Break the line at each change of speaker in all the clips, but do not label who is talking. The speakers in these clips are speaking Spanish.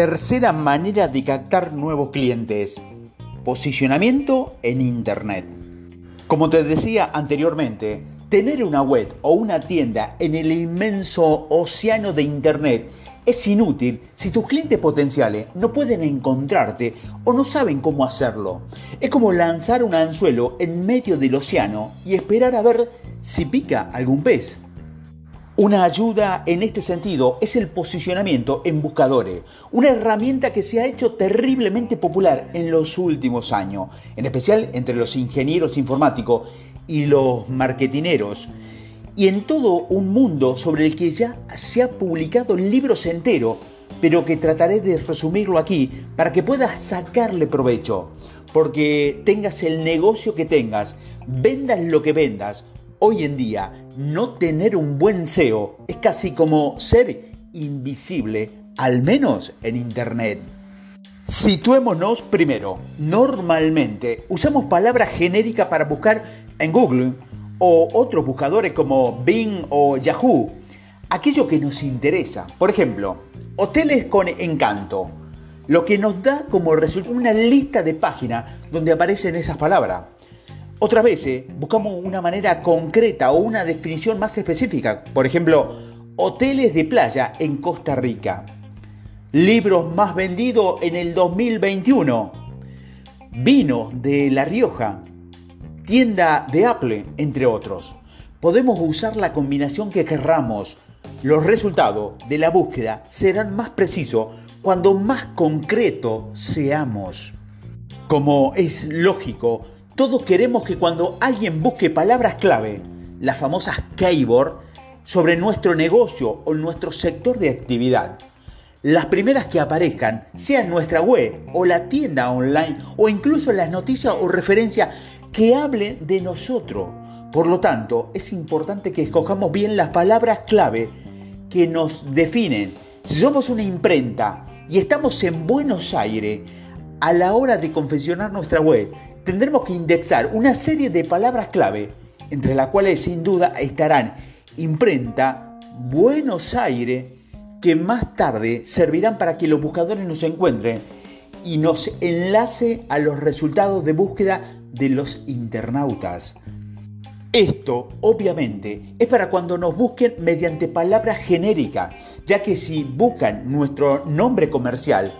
Tercera manera de captar nuevos clientes. Posicionamiento en Internet. Como te decía anteriormente, tener una web o una tienda en el inmenso océano de Internet es inútil si tus clientes potenciales no pueden encontrarte o no saben cómo hacerlo. Es como lanzar un anzuelo en medio del océano y esperar a ver si pica algún pez. Una ayuda en este sentido es el posicionamiento en buscadores, una herramienta que se ha hecho terriblemente popular en los últimos años, en especial entre los ingenieros informáticos y los marketineros, y en todo un mundo sobre el que ya se ha publicado libros enteros, pero que trataré de resumirlo aquí para que puedas sacarle provecho, porque tengas el negocio que tengas, vendas lo que vendas, Hoy en día, no tener un buen SEO es casi como ser invisible, al menos en Internet. Situémonos primero. Normalmente usamos palabras genéricas para buscar en Google o otros buscadores como Bing o Yahoo. Aquello que nos interesa. Por ejemplo, hoteles con encanto. Lo que nos da como resultado una lista de páginas donde aparecen esas palabras. Otras veces buscamos una manera concreta o una definición más específica. Por ejemplo, hoteles de playa en Costa Rica. Libros más vendidos en el 2021. Vino de La Rioja. Tienda de Apple, entre otros. Podemos usar la combinación que querramos. Los resultados de la búsqueda serán más precisos cuando más concreto seamos. Como es lógico, todos queremos que cuando alguien busque palabras clave, las famosas keyword, sobre nuestro negocio o nuestro sector de actividad, las primeras que aparezcan sean nuestra web o la tienda online o incluso las noticias o referencias que hablen de nosotros. Por lo tanto, es importante que escojamos bien las palabras clave que nos definen. Si somos una imprenta y estamos en Buenos Aires, a la hora de confeccionar nuestra web, tendremos que indexar una serie de palabras clave, entre las cuales sin duda estarán imprenta, Buenos Aires, que más tarde servirán para que los buscadores nos encuentren y nos enlace a los resultados de búsqueda de los internautas. Esto, obviamente, es para cuando nos busquen mediante palabras genéricas, ya que si buscan nuestro nombre comercial,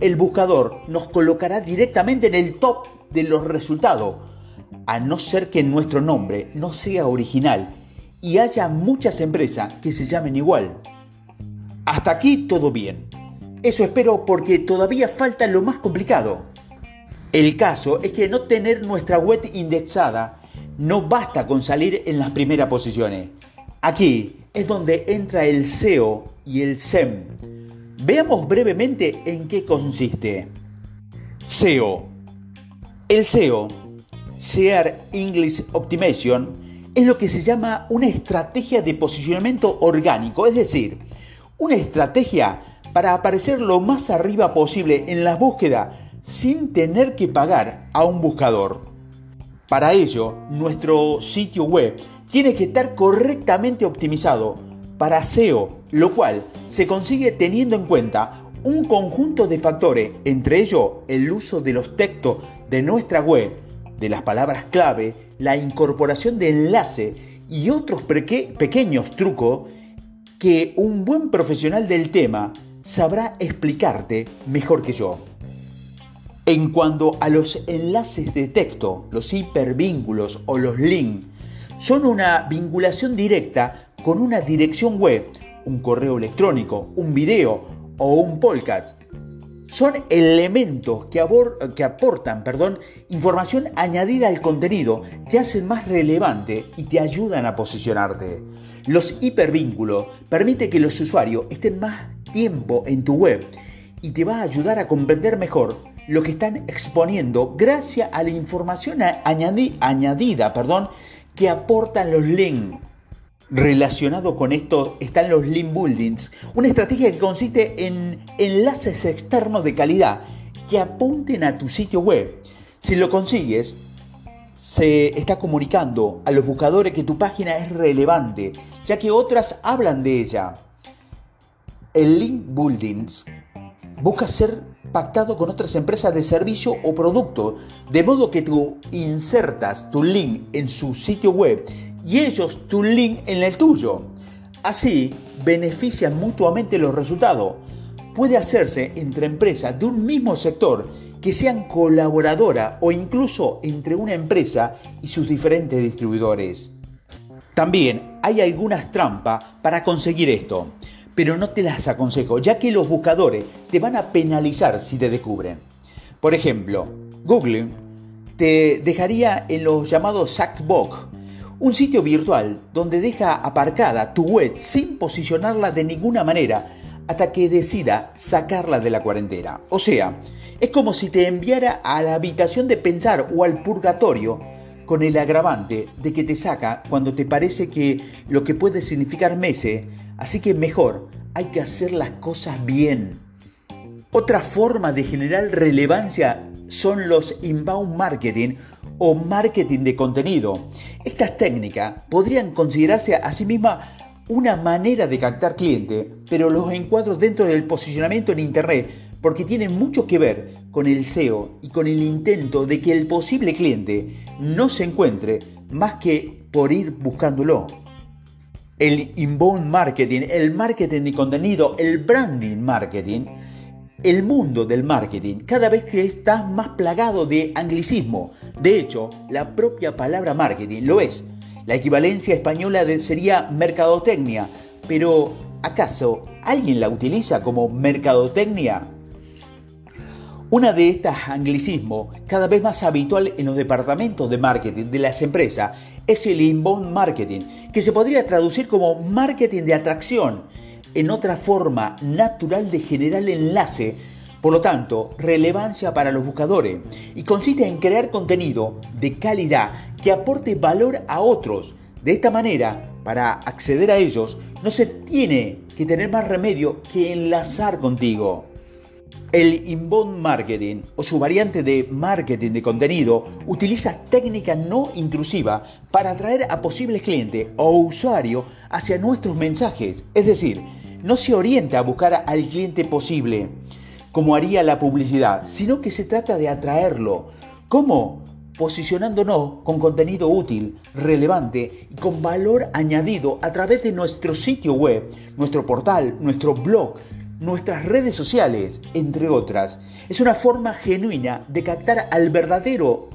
el buscador nos colocará directamente en el top de los resultados, a no ser que nuestro nombre no sea original y haya muchas empresas que se llamen igual. Hasta aquí todo bien. Eso espero porque todavía falta lo más complicado. El caso es que no tener nuestra web indexada no basta con salir en las primeras posiciones. Aquí es donde entra el SEO y el SEM. Veamos brevemente en qué consiste. SEO el SEO, Share English Optimization, es lo que se llama una estrategia de posicionamiento orgánico, es decir, una estrategia para aparecer lo más arriba posible en la búsqueda sin tener que pagar a un buscador. Para ello, nuestro sitio web tiene que estar correctamente optimizado para SEO, lo cual se consigue teniendo en cuenta un conjunto de factores, entre ellos el uso de los textos de nuestra web, de las palabras clave, la incorporación de enlace y otros pequeños trucos que un buen profesional del tema sabrá explicarte mejor que yo. En cuanto a los enlaces de texto, los hipervínculos o los links, son una vinculación directa con una dirección web, un correo electrónico, un video o un podcast son elementos que, aportan información añadida al contenido, te hacen más relevante y te ayudan a posicionarte. Los hipervínculos permiten que los usuarios estén más tiempo en tu web y te va a ayudar a comprender mejor lo que están exponiendo gracias a la información añadida que aportan los links. Relacionado con esto están los link buildings, una estrategia que consiste en enlaces externos de calidad que apunten a tu sitio web. Si lo consigues, se está comunicando a los buscadores que tu página es relevante, ya que otras hablan de ella. El link buildings busca ser pactado con otras empresas de servicio o producto, de modo que tú insertas tu link en su sitio web y ellos tu link en el tuyo. Así benefician mutuamente los resultados. Puede hacerse entre empresas de un mismo sector que sean colaboradoras o incluso entre una empresa y sus diferentes distribuidores. También hay algunas trampas para conseguir esto pero no te las aconsejo, ya que los buscadores te van a penalizar si te descubren. Por ejemplo, Google te dejaría en los llamados Sackbox, un sitio virtual donde deja aparcada tu web sin posicionarla de ninguna manera hasta que decida sacarla de la cuarentena. O sea, es como si te enviara a la habitación de pensar o al purgatorio con el agravante de que te saca cuando te parece que lo que puede significar meses Así que mejor, hay que hacer las cosas bien. Otra forma de generar relevancia son los inbound marketing o marketing de contenido. Estas técnicas podrían considerarse a sí mismas una manera de captar cliente, pero los encuadro dentro del posicionamiento en Internet porque tienen mucho que ver con el SEO y con el intento de que el posible cliente no se encuentre más que por ir buscándolo el inbound marketing, el marketing de contenido, el branding marketing, el mundo del marketing cada vez que está más plagado de anglicismo. De hecho, la propia palabra marketing lo es. La equivalencia española sería mercadotecnia, pero ¿acaso alguien la utiliza como mercadotecnia? Una de estas anglicismos, cada vez más habitual en los departamentos de marketing de las empresas, es el inbound marketing, que se podría traducir como marketing de atracción, en otra forma natural de generar enlace, por lo tanto, relevancia para los buscadores, y consiste en crear contenido de calidad que aporte valor a otros. De esta manera, para acceder a ellos, no se tiene que tener más remedio que enlazar contigo. El inbound marketing o su variante de marketing de contenido utiliza técnica no intrusiva para atraer a posibles clientes o usuarios hacia nuestros mensajes. Es decir, no se orienta a buscar al cliente posible como haría la publicidad, sino que se trata de atraerlo. ¿Cómo? Posicionándonos con contenido útil, relevante y con valor añadido a través de nuestro sitio web, nuestro portal, nuestro blog, nuestras redes sociales, entre otras, es una forma genuina de captar al verdadero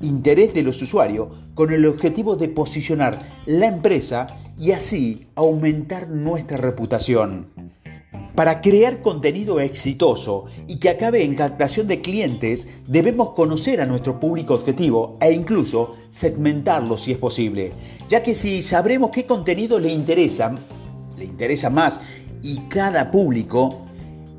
interés de los usuarios con el objetivo de posicionar la empresa y así aumentar nuestra reputación. Para crear contenido exitoso y que acabe en captación de clientes, debemos conocer a nuestro público objetivo e incluso segmentarlo si es posible, ya que si sabremos qué contenido le interesa, le interesa más y cada público,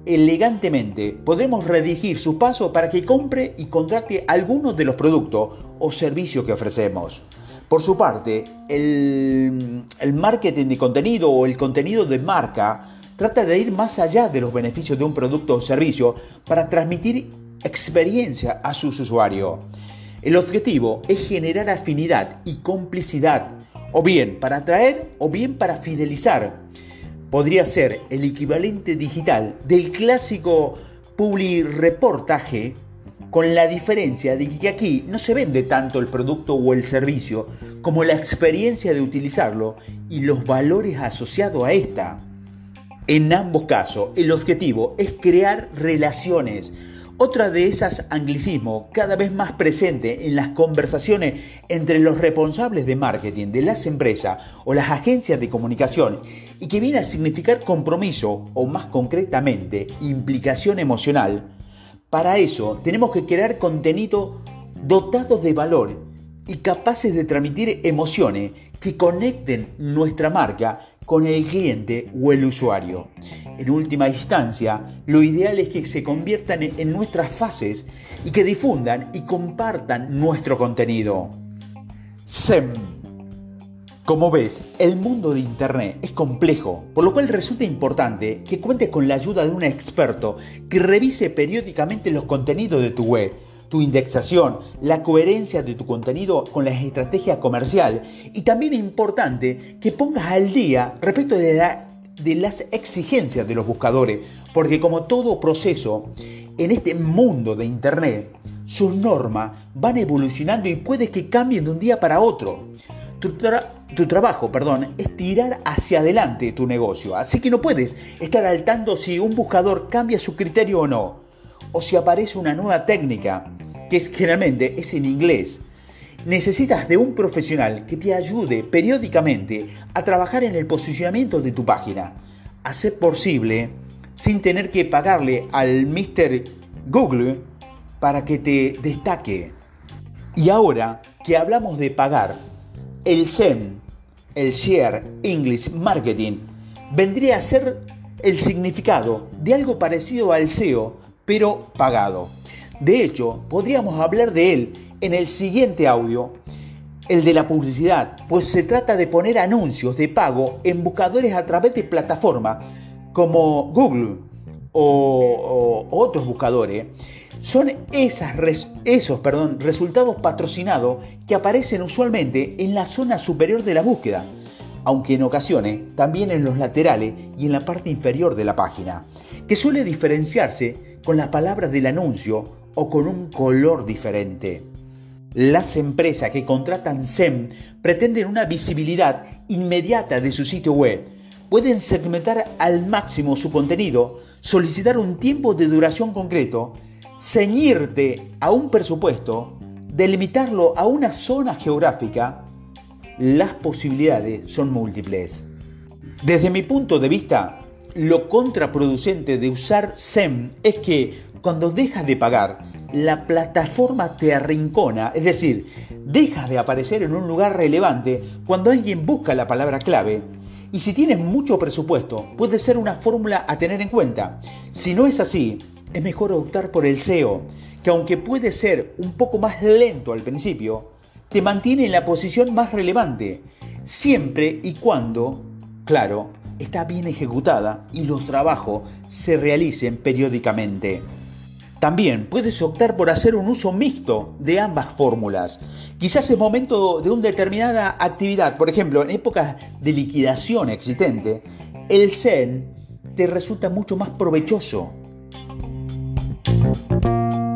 elegantemente podremos redigir su paso para que compre y contrate algunos de los productos o servicios que ofrecemos. Por su parte, el, marketing de contenido o el contenido de marca trata de ir más allá de los beneficios de un producto o servicio para transmitir experiencia a sus usuarios. El objetivo es generar afinidad y complicidad, o bien para atraer o bien para fidelizar podría ser el equivalente digital del clásico publi-reportaje, con la diferencia de que aquí no se vende tanto el producto o el servicio como la experiencia de utilizarlo y los valores asociados a esta. En ambos casos, el objetivo es crear relaciones, otra de esas anglicismos cada vez más presente en las conversaciones entre los responsables de marketing de las empresas o las agencias de comunicación y que viene a significar compromiso o más concretamente implicación emocional, para eso tenemos que crear contenido dotados de valor y capaces de transmitir emociones que conecten nuestra marca con el cliente o el usuario. En última instancia, lo ideal es que se conviertan en nuestras fases y que difundan y compartan nuestro contenido. SEM. Como ves, el mundo de Internet es complejo, por lo cual resulta importante que cuentes con la ayuda de un experto que revise periódicamente los contenidos de tu web tu indexación, la coherencia de tu contenido con la estrategia comercial y también importante que pongas al día respecto de, de las exigencias de los buscadores, porque como todo proceso en este mundo de Internet, sus normas van evolucionando y puede que cambien de un día para otro. Tu, trabajo, perdón, es tirar hacia adelante tu negocio, así que no puedes estar al tanto si un buscador cambia su criterio o no, o si aparece una nueva técnica, que es, generalmente es en inglés. Necesitas de un profesional que te ayude periódicamente a trabajar en el posicionamiento de tu página, a posible sin tener que pagarle al Mr. Google para que te destaque. Y ahora que hablamos de pagar, el SEM, el Share English Marketing, vendría a ser el significado de algo parecido al SEO, pero pagado. De hecho, podríamos hablar de él en el siguiente audio, el de la publicidad, pues se trata de poner anuncios de pago en buscadores a través de plataformas como Google o, otros buscadores son esos resultados patrocinados que aparecen usualmente en la zona superior de la búsqueda, aunque en ocasiones también en los laterales y en la parte inferior de la página, que suele diferenciarse con las palabras del anuncio o con un color diferente. Las empresas que contratan SEM pretenden una visibilidad inmediata de su sitio web. Pueden segmentar al máximo su contenido, solicitar un tiempo de duración concreto ceñirte a un presupuesto, delimitarlo a una zona geográfica, las posibilidades son múltiples. Desde mi punto de vista, lo contraproducente de usar SEM es que cuando dejas de pagar, la plataforma te arrincona, es decir, dejas de aparecer en un lugar relevante cuando alguien busca la palabra clave. Y si tienes mucho presupuesto, puede ser una fórmula a tener en cuenta. Si no es así, es mejor optar por el SEO, que aunque puede ser un poco más lento al principio, te mantiene en la posición más relevante, siempre y cuando, claro, está bien ejecutada y los trabajos se realicen periódicamente. También puedes optar por hacer un uso mixto de ambas fórmulas. Quizás es momento de una determinada actividad, por ejemplo, en épocas de liquidación existente, el SEN te resulta mucho más provechoso Thank you.